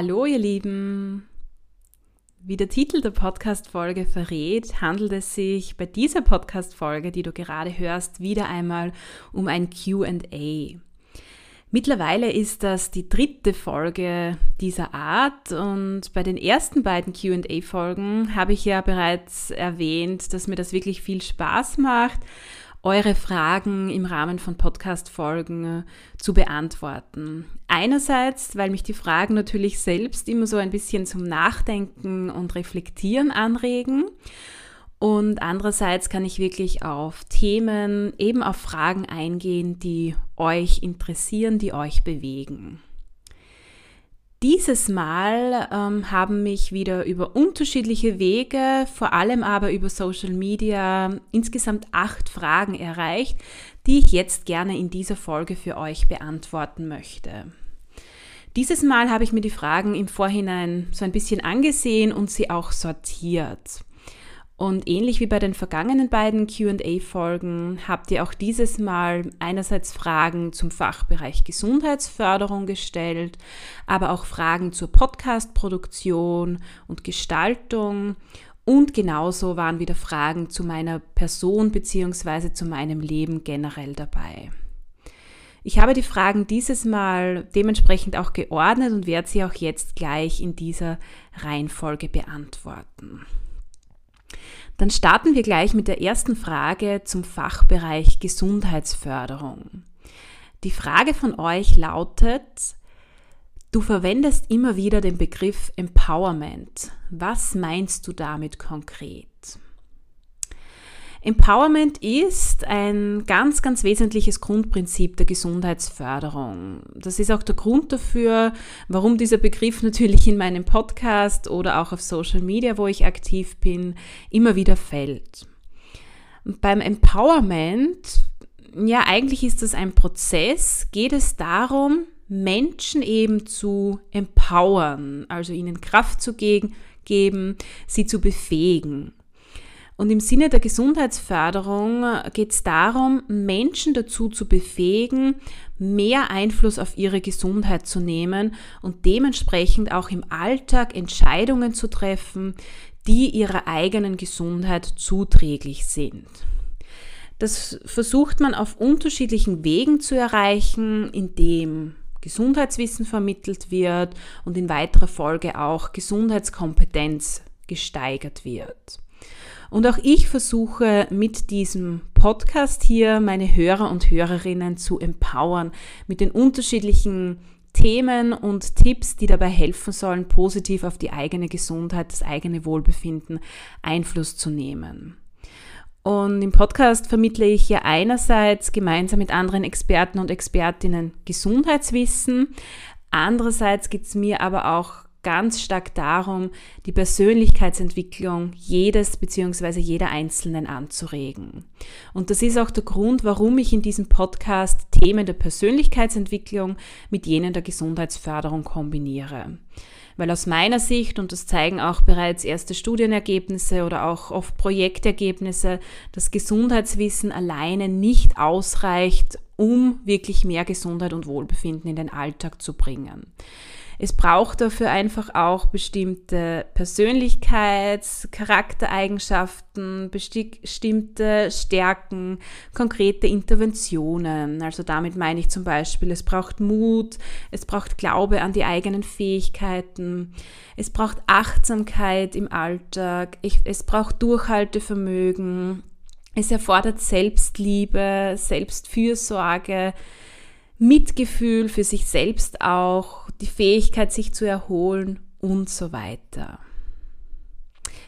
Hallo ihr Lieben! Wie der Titel der Podcast-Folge verrät, handelt es sich bei dieser Podcast-Folge, die du gerade hörst, wieder einmal um ein QA. Mittlerweile ist das die dritte Folge dieser Art und bei den ersten beiden QA-Folgen habe ich ja bereits erwähnt, dass mir das wirklich viel Spaß macht eure Fragen im Rahmen von Podcast-Folgen äh, zu beantworten. Einerseits, weil mich die Fragen natürlich selbst immer so ein bisschen zum Nachdenken und Reflektieren anregen. Und andererseits kann ich wirklich auf Themen, eben auf Fragen eingehen, die euch interessieren, die euch bewegen. Dieses Mal ähm, haben mich wieder über unterschiedliche Wege, vor allem aber über Social Media, insgesamt acht Fragen erreicht, die ich jetzt gerne in dieser Folge für euch beantworten möchte. Dieses Mal habe ich mir die Fragen im Vorhinein so ein bisschen angesehen und sie auch sortiert. Und ähnlich wie bei den vergangenen beiden QA-Folgen habt ihr auch dieses Mal einerseits Fragen zum Fachbereich Gesundheitsförderung gestellt, aber auch Fragen zur Podcast-Produktion und Gestaltung. Und genauso waren wieder Fragen zu meiner Person bzw. zu meinem Leben generell dabei. Ich habe die Fragen dieses Mal dementsprechend auch geordnet und werde sie auch jetzt gleich in dieser Reihenfolge beantworten. Dann starten wir gleich mit der ersten Frage zum Fachbereich Gesundheitsförderung. Die Frage von euch lautet, du verwendest immer wieder den Begriff Empowerment. Was meinst du damit konkret? Empowerment ist ein ganz, ganz wesentliches Grundprinzip der Gesundheitsförderung. Das ist auch der Grund dafür, warum dieser Begriff natürlich in meinem Podcast oder auch auf Social Media, wo ich aktiv bin, immer wieder fällt. beim Empowerment, ja, eigentlich ist das ein Prozess, geht es darum, Menschen eben zu empowern, also ihnen Kraft zu geben, sie zu befähigen. Und im Sinne der Gesundheitsförderung geht es darum, Menschen dazu zu befähigen, mehr Einfluss auf ihre Gesundheit zu nehmen und dementsprechend auch im Alltag Entscheidungen zu treffen, die ihrer eigenen Gesundheit zuträglich sind. Das versucht man auf unterschiedlichen Wegen zu erreichen, indem Gesundheitswissen vermittelt wird und in weiterer Folge auch Gesundheitskompetenz gesteigert wird. Und auch ich versuche mit diesem Podcast hier meine Hörer und Hörerinnen zu empowern mit den unterschiedlichen Themen und Tipps, die dabei helfen sollen, positiv auf die eigene Gesundheit, das eigene Wohlbefinden Einfluss zu nehmen. Und im Podcast vermittle ich ja einerseits gemeinsam mit anderen Experten und Expertinnen Gesundheitswissen. Andererseits geht es mir aber auch ganz stark darum, die Persönlichkeitsentwicklung jedes bzw. jeder Einzelnen anzuregen. Und das ist auch der Grund, warum ich in diesem Podcast Themen der Persönlichkeitsentwicklung mit jenen der Gesundheitsförderung kombiniere. Weil aus meiner Sicht, und das zeigen auch bereits erste Studienergebnisse oder auch oft Projektergebnisse, das Gesundheitswissen alleine nicht ausreicht, um wirklich mehr Gesundheit und Wohlbefinden in den Alltag zu bringen. Es braucht dafür einfach auch bestimmte Persönlichkeits-, Charaktereigenschaften, bestimmte Stärken, konkrete Interventionen. Also damit meine ich zum Beispiel, es braucht Mut, es braucht Glaube an die eigenen Fähigkeiten, es braucht Achtsamkeit im Alltag, es braucht Durchhaltevermögen, Es erfordert Selbstliebe, Selbstfürsorge, Mitgefühl für sich selbst auch, die Fähigkeit, sich zu erholen und so weiter.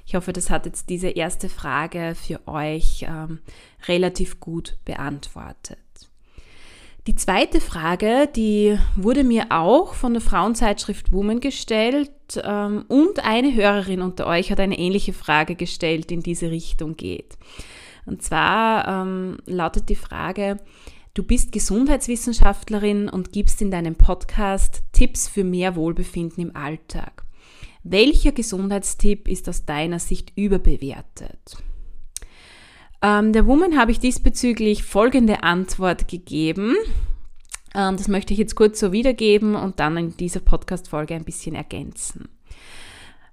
Ich hoffe, das hat jetzt diese erste Frage für euch ähm, relativ gut beantwortet. Die zweite Frage, die wurde mir auch von der Frauenzeitschrift Woman gestellt ähm, und eine Hörerin unter euch hat eine ähnliche Frage gestellt, die in diese Richtung geht. Und zwar ähm, lautet die Frage, du bist Gesundheitswissenschaftlerin und gibst in deinem Podcast Tipps für mehr Wohlbefinden im Alltag. Welcher Gesundheitstipp ist aus deiner Sicht überbewertet? Ähm, der Woman habe ich diesbezüglich folgende Antwort gegeben. Ähm, das möchte ich jetzt kurz so wiedergeben und dann in dieser Podcast-Folge ein bisschen ergänzen.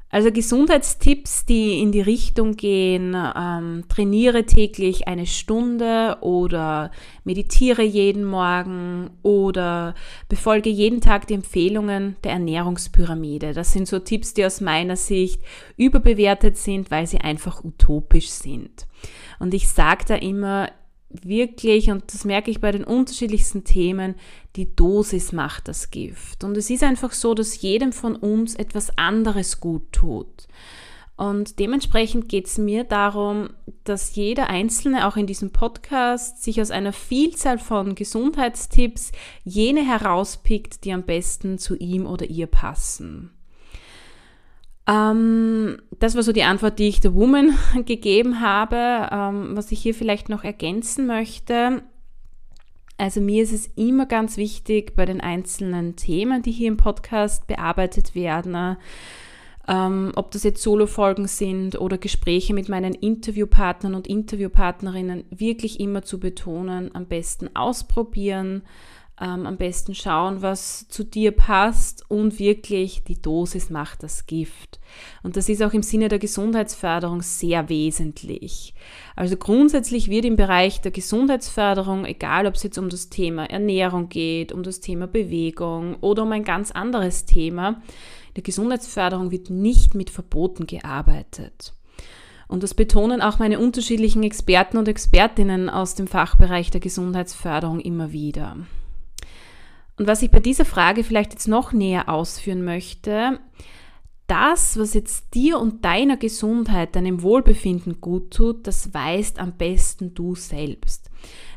Also Gesundheitstipps, die in die Richtung gehen, ähm, trainiere täglich eine Stunde oder meditiere jeden Morgen oder befolge jeden Tag die Empfehlungen der Ernährungspyramide. Das sind so Tipps, die aus meiner Sicht überbewertet sind, weil sie einfach utopisch sind. Und ich sage da immer, wirklich, und das merke ich bei den unterschiedlichsten Themen, die Dosis macht das Gift. Und es ist einfach so, dass jedem von uns etwas anderes gut tut. Und dementsprechend geht es mir darum, dass jeder Einzelne auch in diesem Podcast sich aus einer Vielzahl von Gesundheitstipps jene herauspickt, die am besten zu ihm oder ihr passen. Ähm, das war so die Antwort, die ich der Woman gegeben habe. Ähm, was ich hier vielleicht noch ergänzen möchte. Also mir ist es immer ganz wichtig bei den einzelnen Themen, die hier im Podcast bearbeitet werden, ähm, ob das jetzt Solo-Folgen sind oder Gespräche mit meinen Interviewpartnern und Interviewpartnerinnen, wirklich immer zu betonen, am besten ausprobieren, ähm, am besten schauen, was zu dir passt und wirklich die Dosis macht das Gift. Und das ist auch im Sinne der Gesundheitsförderung sehr wesentlich. Also grundsätzlich wird im Bereich der Gesundheitsförderung, egal ob es jetzt um das Thema Ernährung geht, um das Thema Bewegung oder um ein ganz anderes Thema, der Gesundheitsförderung wird nicht mit Verboten gearbeitet. Und das betonen auch meine unterschiedlichen Experten und Expertinnen aus dem Fachbereich der Gesundheitsförderung immer wieder. Und was ich bei dieser Frage vielleicht jetzt noch näher ausführen möchte, das, was jetzt dir und deiner Gesundheit, deinem Wohlbefinden gut tut, das weißt am besten du selbst.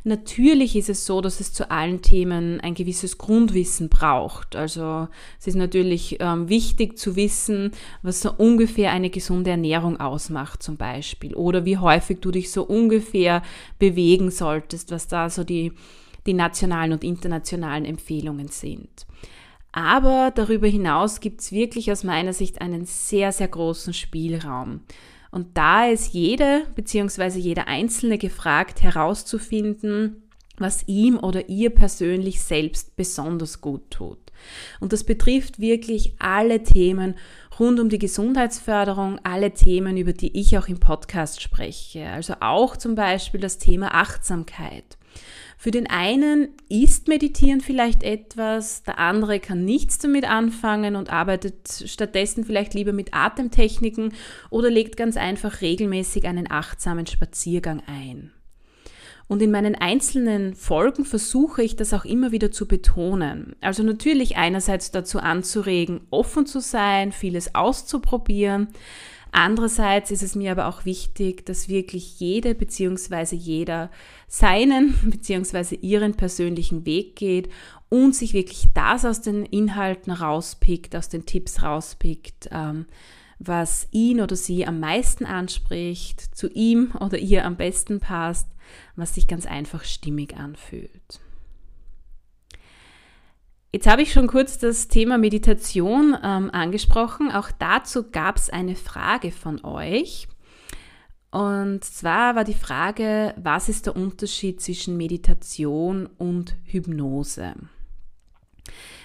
Natürlich ist es so, dass es zu allen Themen ein gewisses Grundwissen braucht. Also es ist natürlich ähm, wichtig zu wissen, was so ungefähr eine gesunde Ernährung ausmacht zum Beispiel. Oder wie häufig du dich so ungefähr bewegen solltest, was da so die die nationalen und internationalen Empfehlungen sind. Aber darüber hinaus gibt es wirklich aus meiner Sicht einen sehr, sehr großen Spielraum. Und da ist jede bzw. jeder Einzelne gefragt herauszufinden, was ihm oder ihr persönlich selbst besonders gut tut. Und das betrifft wirklich alle Themen rund um die Gesundheitsförderung, alle Themen, über die ich auch im Podcast spreche. Also auch zum Beispiel das Thema Achtsamkeit. Für den einen ist Meditieren vielleicht etwas, der andere kann nichts damit anfangen und arbeitet stattdessen vielleicht lieber mit Atemtechniken oder legt ganz einfach regelmäßig einen achtsamen Spaziergang ein. Und in meinen einzelnen Folgen versuche ich das auch immer wieder zu betonen. Also natürlich einerseits dazu anzuregen, offen zu sein, vieles auszuprobieren, Andererseits ist es mir aber auch wichtig, dass wirklich jede bzw. jeder seinen bzw. ihren persönlichen Weg geht und sich wirklich das aus den Inhalten rauspickt, aus den Tipps rauspickt, ähm, was ihn oder sie am meisten anspricht, zu ihm oder ihr am besten passt, was sich ganz einfach stimmig anfühlt. Jetzt habe ich schon kurz das Thema Meditation ähm, angesprochen. Auch dazu gab es eine Frage von euch. Und zwar war die Frage, was ist der Unterschied zwischen Meditation und Hypnose?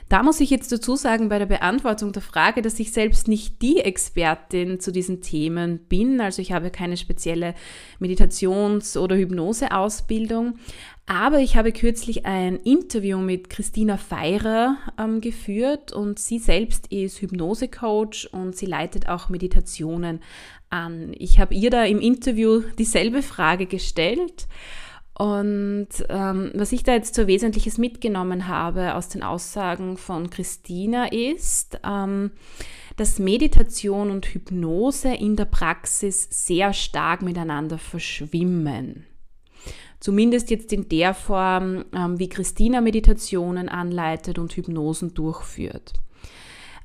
Da muss ich jetzt dazu sagen, bei der Beantwortung der Frage, dass ich selbst nicht die Expertin zu diesen Themen bin. Also ich habe keine spezielle Meditations- oder Hypnoseausbildung. Aber ich habe kürzlich ein Interview mit Christina Feirer ähm, geführt und sie selbst ist Hypnosecoach und sie leitet auch Meditationen an. Ich habe ihr da im Interview dieselbe Frage gestellt und ähm, was ich da jetzt so Wesentliches mitgenommen habe aus den Aussagen von Christina ist, ähm, dass Meditation und Hypnose in der Praxis sehr stark miteinander verschwimmen. Zumindest jetzt in der Form, ähm, wie Christina Meditationen anleitet und Hypnosen durchführt.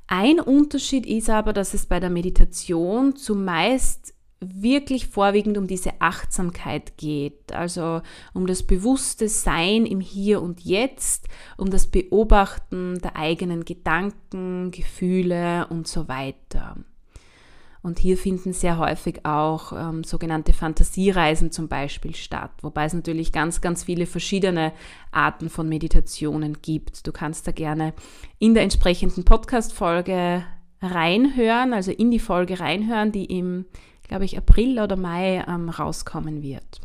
Ein Unterschied ist aber, dass es bei der Meditation zumeist wirklich vorwiegend um diese Achtsamkeit geht, also um das bewusste Sein im Hier und Jetzt, um das Beobachten der eigenen Gedanken, Gefühle und so weiter. Und hier finden sehr häufig auch ähm, sogenannte Fantasiereisen zum Beispiel statt, wobei es natürlich ganz, ganz viele verschiedene Arten von Meditationen gibt. Du kannst da gerne in der entsprechenden Podcast-Folge reinhören, also in die Folge reinhören, die im glaube ich, April oder Mai ähm, rauskommen wird.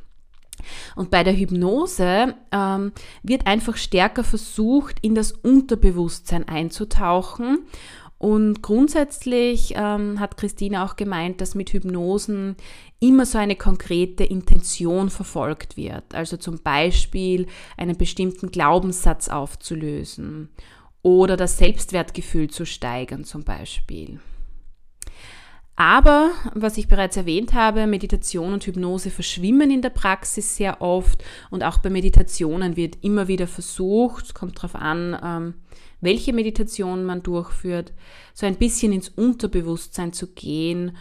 Und bei der Hypnose ähm, wird einfach stärker versucht, in das Unterbewusstsein einzutauchen. Und grundsätzlich ähm, hat Christine auch gemeint, dass mit Hypnosen immer so eine konkrete Intention verfolgt wird. Also zum Beispiel einen bestimmten Glaubenssatz aufzulösen oder das Selbstwertgefühl zu steigern zum Beispiel. Aber, was ich bereits erwähnt habe, Meditation und Hypnose verschwimmen in der Praxis sehr oft und auch bei Meditationen wird immer wieder versucht, kommt darauf an, ähm, welche Meditation man durchführt, so ein bisschen ins Unterbewusstsein zu gehen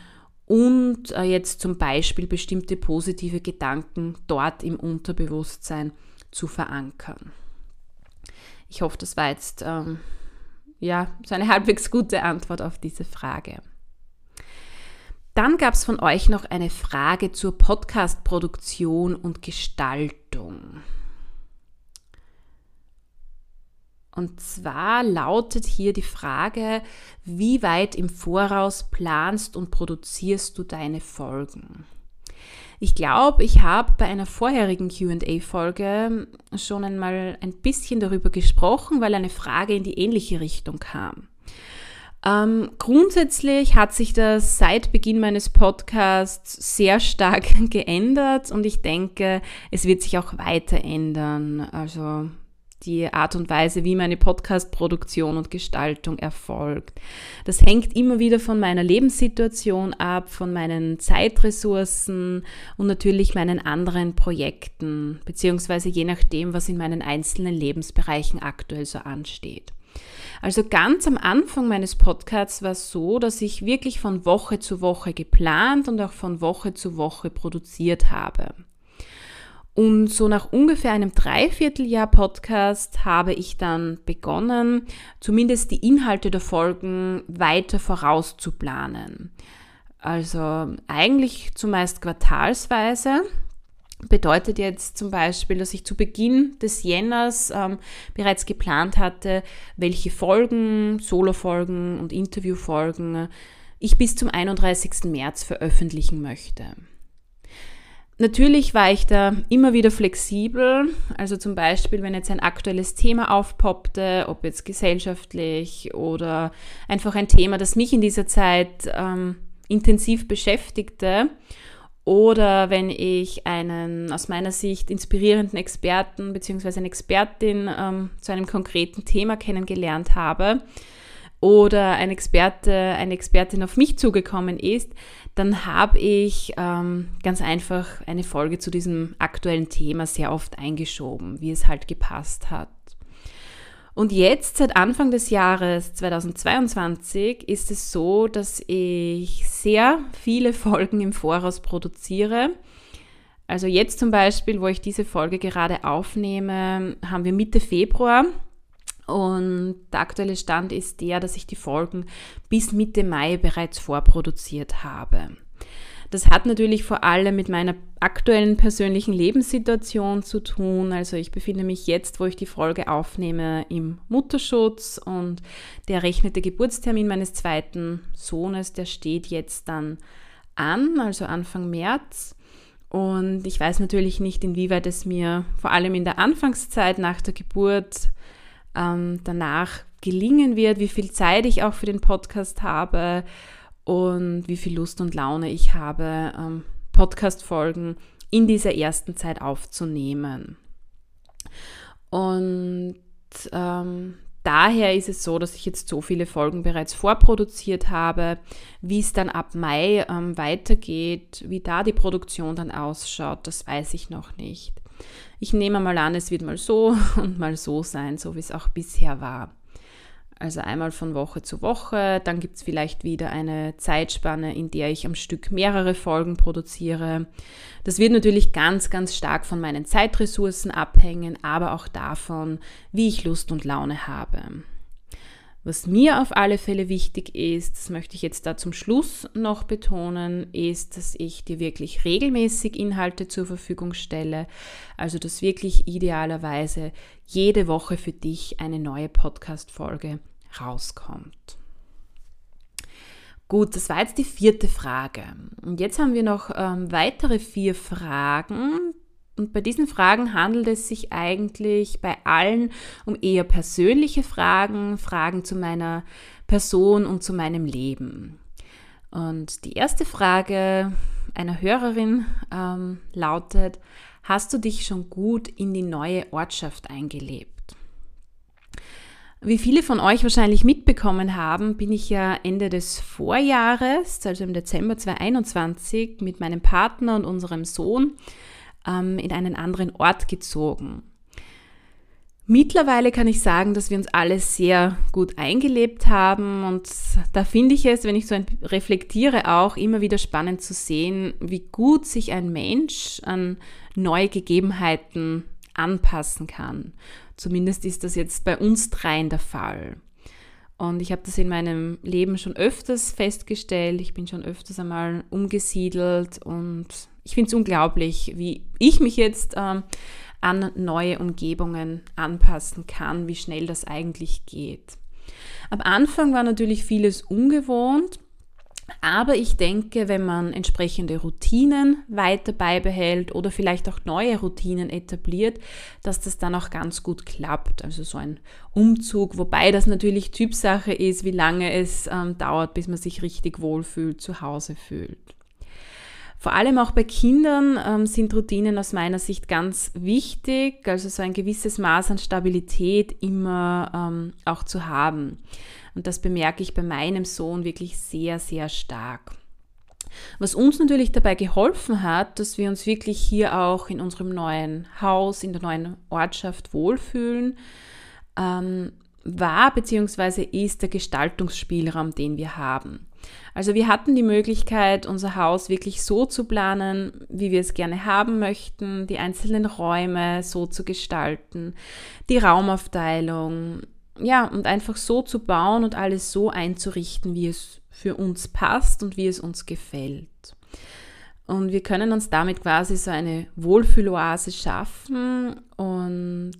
und äh, jetzt zum Beispiel bestimmte positive Gedanken dort im Unterbewusstsein zu verankern. Ich hoffe, das war jetzt ähm, ja so eine halbwegs gute Antwort auf diese Frage. Dann gab es von euch noch eine Frage zur Podcast-Produktion und Gestaltung. Und zwar lautet hier die Frage, wie weit im Voraus planst und produzierst du deine Folgen? Ich glaube, ich habe bei einer vorherigen QA-Folge schon einmal ein bisschen darüber gesprochen, weil eine Frage in die ähnliche Richtung kam. Ähm, grundsätzlich hat sich das seit Beginn meines Podcasts sehr stark geändert und ich denke, es wird sich auch weiter ändern. Also die Art und Weise, wie meine Podcast-Produktion und Gestaltung erfolgt. Das hängt immer wieder von meiner Lebenssituation ab, von meinen Zeitressourcen und natürlich meinen anderen Projekten, beziehungsweise je nachdem, was in meinen einzelnen Lebensbereichen aktuell so ansteht. Also ganz am Anfang meines Podcasts war es so, dass ich wirklich von Woche zu Woche geplant und auch von Woche zu Woche produziert habe. Und so nach ungefähr einem Dreivierteljahr Podcast habe ich dann begonnen, zumindest die Inhalte der Folgen weiter vorauszuplanen. Also eigentlich zumeist quartalsweise Bedeutet jetzt zum Beispiel, dass ich zu Beginn des Jänners ähm, bereits geplant hatte, welche Folgen, Solo-Folgen und Interview-Folgen ich bis zum 31. März veröffentlichen möchte. Natürlich war ich da immer wieder flexibel, also zum Beispiel, wenn jetzt ein aktuelles Thema aufpoppte, ob jetzt gesellschaftlich oder einfach ein Thema, das mich in dieser Zeit ähm, intensiv beschäftigte. Oder wenn ich einen aus meiner Sicht inspirierenden Experten bzw. eine Expertin ähm, zu einem konkreten Thema kennengelernt habe. Oder ein Experte, eine Expertin auf mich zugekommen ist, dann habe ich ähm, ganz einfach eine Folge zu diesem aktuellen Thema sehr oft eingeschoben, wie es halt gepasst hat. Und jetzt, seit Anfang des Jahres 2022, ist es so, dass ich sehr viele Folgen im Voraus produziere. Also jetzt zum Beispiel, wo ich diese Folge gerade aufnehme, haben wir Mitte Februar und der aktuelle Stand ist der, dass ich die Folgen bis Mitte Mai bereits vorproduziert habe. Das hat natürlich vor allem mit meiner aktuellen persönlichen Lebenssituation zu tun. Also ich befinde mich jetzt, wo ich die Folge aufnehme, im Mutterschutz und der rechnete Geburtstermin meines zweiten Sohnes, der steht jetzt dann an, also Anfang März. Und ich weiß natürlich nicht, inwieweit es mir vor allem in der Anfangszeit nach der Geburt ähm, danach gelingen wird, wie viel Zeit ich auch für den Podcast habe und wie viel Lust und Laune ich habe, ähm, Podcast-Folgen in dieser ersten Zeit aufzunehmen. Und ähm, daher ist es so, dass ich jetzt so viele Folgen bereits vorproduziert habe. Wie es dann ab Mai ähm, weitergeht, wie da die Produktion dann ausschaut, das weiß ich noch nicht. Ich nehme mal an, es wird mal so und mal so sein, so wie es auch bisher war. Also einmal von Woche zu Woche, dann gibt es vielleicht wieder eine Zeitspanne, in der ich am Stück mehrere Folgen produziere. Das wird natürlich ganz, ganz stark von meinen Zeitressourcen abhängen, aber auch davon, wie ich Lust und Laune habe. Was mir auf alle Fälle wichtig ist, das möchte ich jetzt da zum Schluss noch betonen, ist, dass ich dir wirklich regelmäßig Inhalte zur Verfügung stelle. Also, dass wirklich idealerweise jede Woche für dich eine neue Podcast-Folge rauskommt. Gut, das war jetzt die vierte Frage. Und jetzt haben wir noch ähm, weitere vier Fragen. Und bei diesen Fragen handelt es sich eigentlich bei allen um eher persönliche Fragen, Fragen zu meiner Person und zu meinem Leben. Und die erste Frage einer Hörerin ähm, lautet, hast du dich schon gut in die neue Ortschaft eingelebt? Wie viele von euch wahrscheinlich mitbekommen haben, bin ich ja Ende des Vorjahres, also im Dezember 2021, mit meinem Partner und unserem Sohn ähm, in einen anderen Ort gezogen. Mittlerweile kann ich sagen, dass wir uns alle sehr gut eingelebt haben und da finde ich es, wenn ich so reflektiere, auch immer wieder spannend zu sehen, wie gut sich ein Mensch an neue Gegebenheiten anpassen kann Zumindest ist das jetzt bei uns dreien der Fall. Und ich habe das in meinem Leben schon öfters festgestellt. Ich bin schon öfters einmal umgesiedelt und ich finde es unglaublich, wie ich mich jetzt ähm, an neue Umgebungen anpassen kann, wie schnell das eigentlich geht. Am Anfang war natürlich vieles ungewohnt aber ich denke, wenn man entsprechende Routinen weiter beibehält oder vielleicht auch neue Routinen etabliert, dass das dann auch ganz gut klappt. Also so ein Umzug, wobei das natürlich Typsache ist, wie lange es ähm, dauert, bis man sich richtig wohlfühlt, zu Hause fühlt. Vor allem auch bei Kindern ähm, sind Routinen aus meiner Sicht ganz wichtig, also so ein gewisses Maß an Stabilität immer ähm, auch zu haben. Und das bemerke ich bei meinem Sohn wirklich sehr, sehr stark. Was uns natürlich dabei geholfen hat, dass wir uns wirklich hier auch in unserem neuen Haus, in der neuen Ortschaft wohlfühlen, ähm, war bzw. ist der Gestaltungsspielraum, den wir haben. Also wir hatten die Möglichkeit, unser Haus wirklich so zu planen, wie wir es gerne haben möchten, die einzelnen Räume so zu gestalten, die Raumaufteilung, ja, und einfach so zu bauen und alles so einzurichten, wie es für uns passt und wie es uns gefällt. Und wir können uns damit quasi so eine Wohlfühloase schaffen und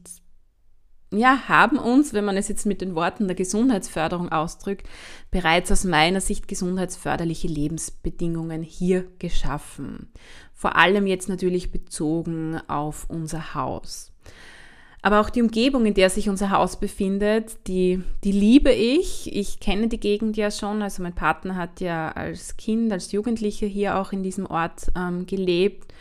ja, haben uns, wenn man es jetzt mit den Worten der Gesundheitsförderung ausdrückt, bereits aus meiner Sicht gesundheitsförderliche Lebensbedingungen hier geschaffen. Vor allem jetzt natürlich bezogen auf unser Haus. Aber auch die Umgebung, in der sich unser Haus befindet, die, die liebe ich. Ich kenne die Gegend ja schon. Also mein Partner hat ja als Kind, als Jugendlicher hier auch in diesem Ort ähm, gelebt.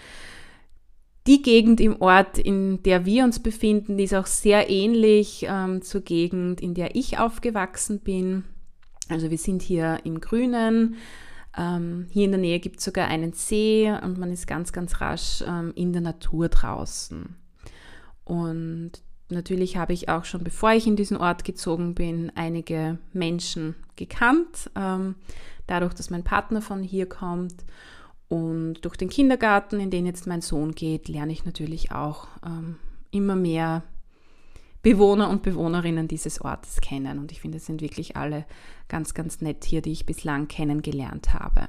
Die Gegend im Ort, in der wir uns befinden, die ist auch sehr ähnlich ähm, zur Gegend, in der ich aufgewachsen bin. Also wir sind hier im Grünen. Ähm, hier in der Nähe gibt es sogar einen See und man ist ganz, ganz rasch ähm, in der Natur draußen. Und natürlich habe ich auch schon, bevor ich in diesen Ort gezogen bin, einige Menschen gekannt, ähm, dadurch, dass mein Partner von hier kommt. Und durch den Kindergarten, in den jetzt mein Sohn geht, lerne ich natürlich auch ähm, immer mehr Bewohner und Bewohnerinnen dieses Ortes kennen. Und ich finde, es sind wirklich alle ganz, ganz nett hier, die ich bislang kennengelernt habe.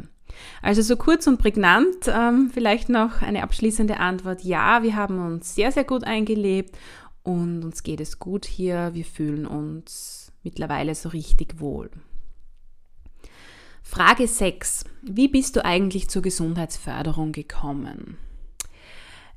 Also so kurz und prägnant, ähm, vielleicht noch eine abschließende Antwort. Ja, wir haben uns sehr, sehr gut eingelebt und uns geht es gut hier. Wir fühlen uns mittlerweile so richtig wohl. Frage 6. Wie bist du eigentlich zur Gesundheitsförderung gekommen?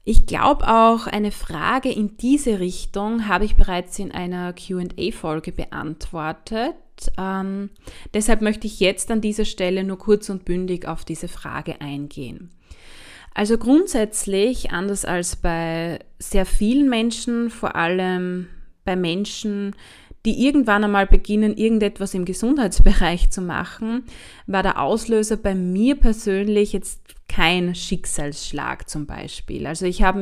Ich glaube auch, eine Frage in diese Richtung habe ich bereits in einer QA-Folge beantwortet. Ähm, deshalb möchte ich jetzt an dieser Stelle nur kurz und bündig auf diese Frage eingehen. Also grundsätzlich, anders als bei sehr vielen Menschen, vor allem bei Menschen, die irgendwann einmal beginnen, irgendetwas im Gesundheitsbereich zu machen, war der Auslöser bei mir persönlich jetzt kein Schicksalsschlag zum Beispiel. Also ich habe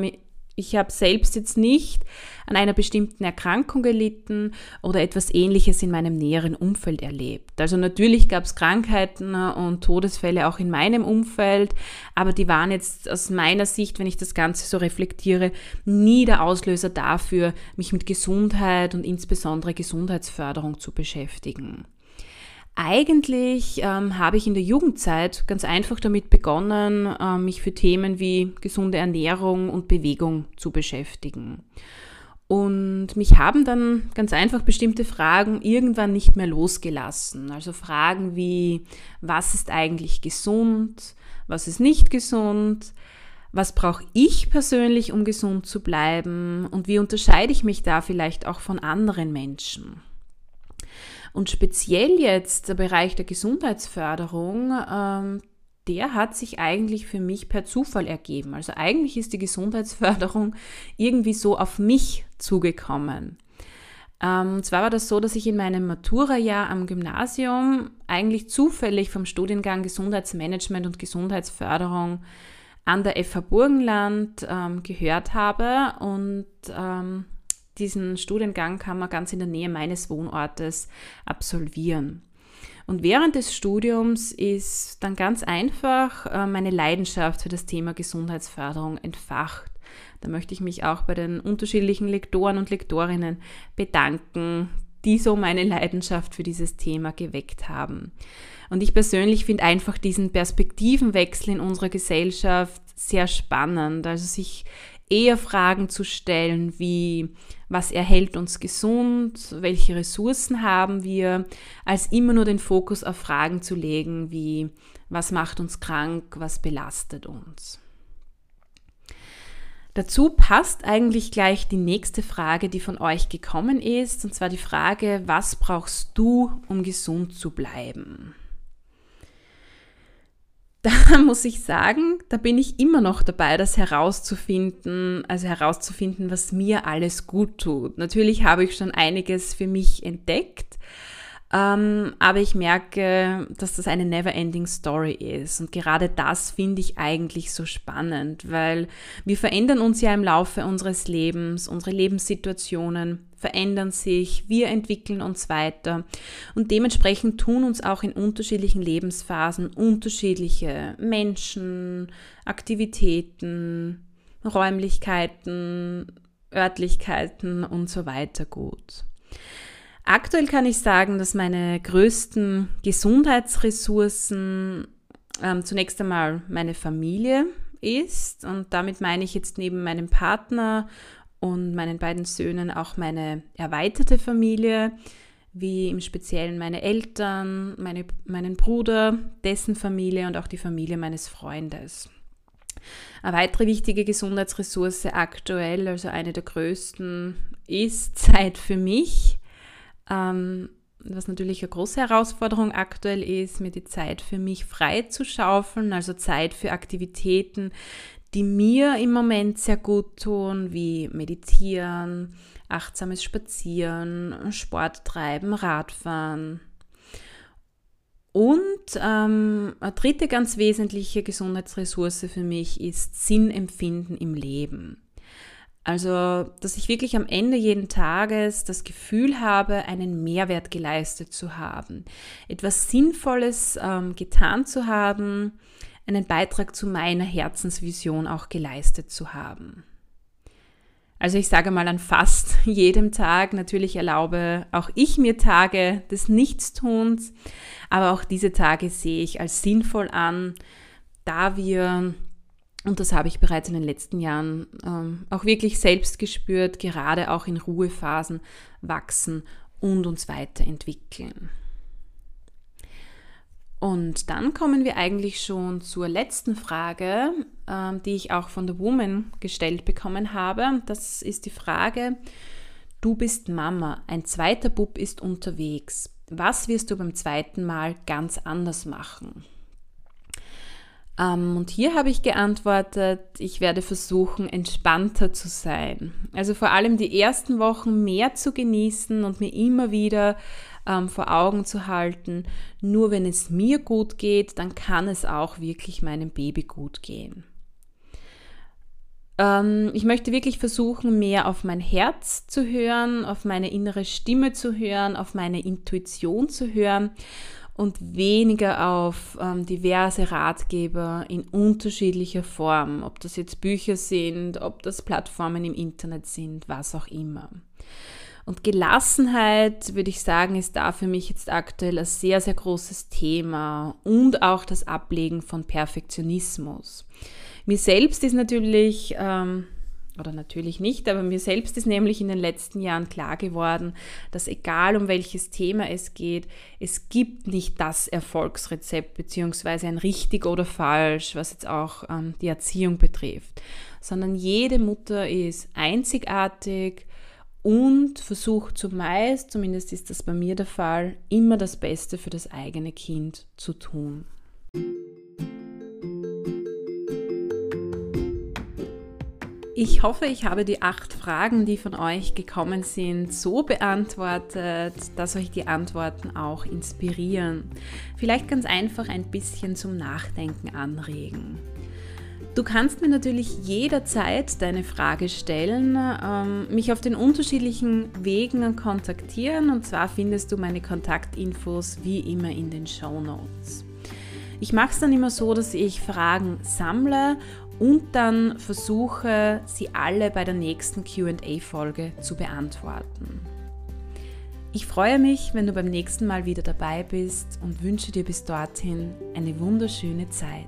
ich habe selbst jetzt nicht an einer bestimmten Erkrankung gelitten oder etwas Ähnliches in meinem näheren Umfeld erlebt. Also natürlich gab es Krankheiten und Todesfälle auch in meinem Umfeld, aber die waren jetzt aus meiner Sicht, wenn ich das Ganze so reflektiere, nie der Auslöser dafür, mich mit Gesundheit und insbesondere Gesundheitsförderung zu beschäftigen. Eigentlich ähm, habe ich in der Jugendzeit ganz einfach damit begonnen, äh, mich für Themen wie gesunde Ernährung und Bewegung zu beschäftigen. Und mich haben dann ganz einfach bestimmte Fragen irgendwann nicht mehr losgelassen. Also Fragen wie, was ist eigentlich gesund, was ist nicht gesund, was brauche ich persönlich, um gesund zu bleiben und wie unterscheide ich mich da vielleicht auch von anderen Menschen. Und speziell jetzt der Bereich der Gesundheitsförderung, ähm, der hat sich eigentlich für mich per Zufall ergeben. Also eigentlich ist die Gesundheitsförderung irgendwie so auf mich zugekommen. Ähm, und zwar war das so, dass ich in meinem Matura-Jahr am Gymnasium eigentlich zufällig vom Studiengang Gesundheitsmanagement und Gesundheitsförderung an der FH Burgenland ähm, gehört habe und ähm, diesen Studiengang kann man ganz in der Nähe meines Wohnortes absolvieren. Und während des Studiums ist dann ganz einfach äh, meine Leidenschaft für das Thema Gesundheitsförderung entfacht. Da möchte ich mich auch bei den unterschiedlichen Lektoren und Lektorinnen bedanken, die so meine Leidenschaft für dieses Thema geweckt haben. Und ich persönlich finde einfach diesen Perspektivenwechsel in unserer Gesellschaft sehr spannend. Also sich eher Fragen zu stellen wie, was erhält uns gesund, welche Ressourcen haben wir, als immer nur den Fokus auf Fragen zu legen wie, was macht uns krank, was belastet uns. Dazu passt eigentlich gleich die nächste Frage, die von euch gekommen ist, und zwar die Frage, was brauchst du, um gesund zu bleiben? Da muss ich sagen, da bin ich immer noch dabei, das herauszufinden, also herauszufinden, was mir alles gut tut. Natürlich habe ich schon einiges für mich entdeckt, ähm, aber ich merke, dass das eine never-ending Story ist. Und gerade das finde ich eigentlich so spannend, weil wir verändern uns ja im Laufe unseres Lebens, unsere Lebenssituationen verändern sich, wir entwickeln uns weiter. Und dementsprechend tun uns auch in unterschiedlichen Lebensphasen unterschiedliche Menschen, Aktivitäten, Räumlichkeiten, Örtlichkeiten und so weiter gut. Aktuell kann ich sagen, dass meine größten Gesundheitsressourcen ähm, zunächst einmal meine Familie ist. Und damit meine ich jetzt neben meinem Partner und meinen beiden Söhnen auch meine erweiterte Familie, wie im Speziellen meine Eltern, meine, meinen Bruder, dessen Familie und auch die Familie meines Freundes. Eine weitere wichtige Gesundheitsressource aktuell, also eine der größten, ist Zeit für mich. Ähm, was natürlich eine große Herausforderung aktuell ist, mir die Zeit für mich frei zu schaufeln, also Zeit für Aktivitäten, die mir im Moment sehr gut tun, wie Meditieren, achtsames Spazieren, Sport treiben, Radfahren. Und ähm, eine dritte ganz wesentliche Gesundheitsressource für mich ist Sinnempfinden im Leben. Also, dass ich wirklich am Ende jeden Tages das Gefühl habe, einen Mehrwert geleistet zu haben, etwas Sinnvolles ähm, getan zu haben, einen Beitrag zu meiner Herzensvision auch geleistet zu haben. Also ich sage mal an fast jedem Tag. Natürlich erlaube auch ich mir Tage des Nichtstuns, aber auch diese Tage sehe ich als sinnvoll an, da wir, und das habe ich bereits in den letzten Jahren ähm, auch wirklich selbst gespürt, gerade auch in Ruhephasen wachsen und uns weiterentwickeln. Und dann kommen wir eigentlich schon zur letzten Frage, äh, die ich auch von der Woman gestellt bekommen habe. Das ist die Frage, du bist Mama, ein zweiter Bub ist unterwegs. Was wirst du beim zweiten Mal ganz anders machen? Ähm, und hier habe ich geantwortet, ich werde versuchen, entspannter zu sein. Also vor allem die ersten Wochen mehr zu genießen und mir immer wieder ähm, vor Augen zu halten, nur wenn es mir gut geht, dann kann es auch wirklich meinem Baby gut gehen. Ähm, ich möchte wirklich versuchen, mehr auf mein Herz zu hören, auf meine innere Stimme zu hören, auf meine Intuition zu hören und weniger auf ähm, diverse Ratgeber in unterschiedlicher Form, ob das jetzt Bücher sind, ob das Plattformen im Internet sind, was auch immer. Und Gelassenheit, würde ich sagen, ist da für mich jetzt aktuell ein sehr, sehr großes Thema und auch das Ablegen von Perfektionismus. Mir selbst ist natürlich ähm, oder natürlich nicht, aber mir selbst ist nämlich in den letzten Jahren klar geworden, dass egal um welches Thema es geht, es gibt nicht das Erfolgsrezept beziehungsweise ein richtig oder falsch, was jetzt auch ähm, die Erziehung betrifft, sondern jede Mutter ist einzigartig und versucht zumeist, zumindest ist das bei mir der Fall, immer das Beste für das eigene Kind zu tun. Ich hoffe, ich habe die acht Fragen, die von euch gekommen sind, so beantwortet, dass euch die Antworten auch inspirieren. Vielleicht ganz einfach ein bisschen zum Nachdenken anregen. Du kannst mir natürlich jederzeit deine Frage stellen, ähm, mich auf den unterschiedlichen Wegen kontaktieren und zwar findest du meine Kontaktinfos wie immer in den Show Notes. Ich mache es dann immer so, dass ich Fragen sammle und dann versuche, sie alle bei der nächsten QA-Folge zu beantworten. Ich freue mich, wenn du beim nächsten Mal wieder dabei bist und wünsche dir bis dorthin eine wunderschöne Zeit.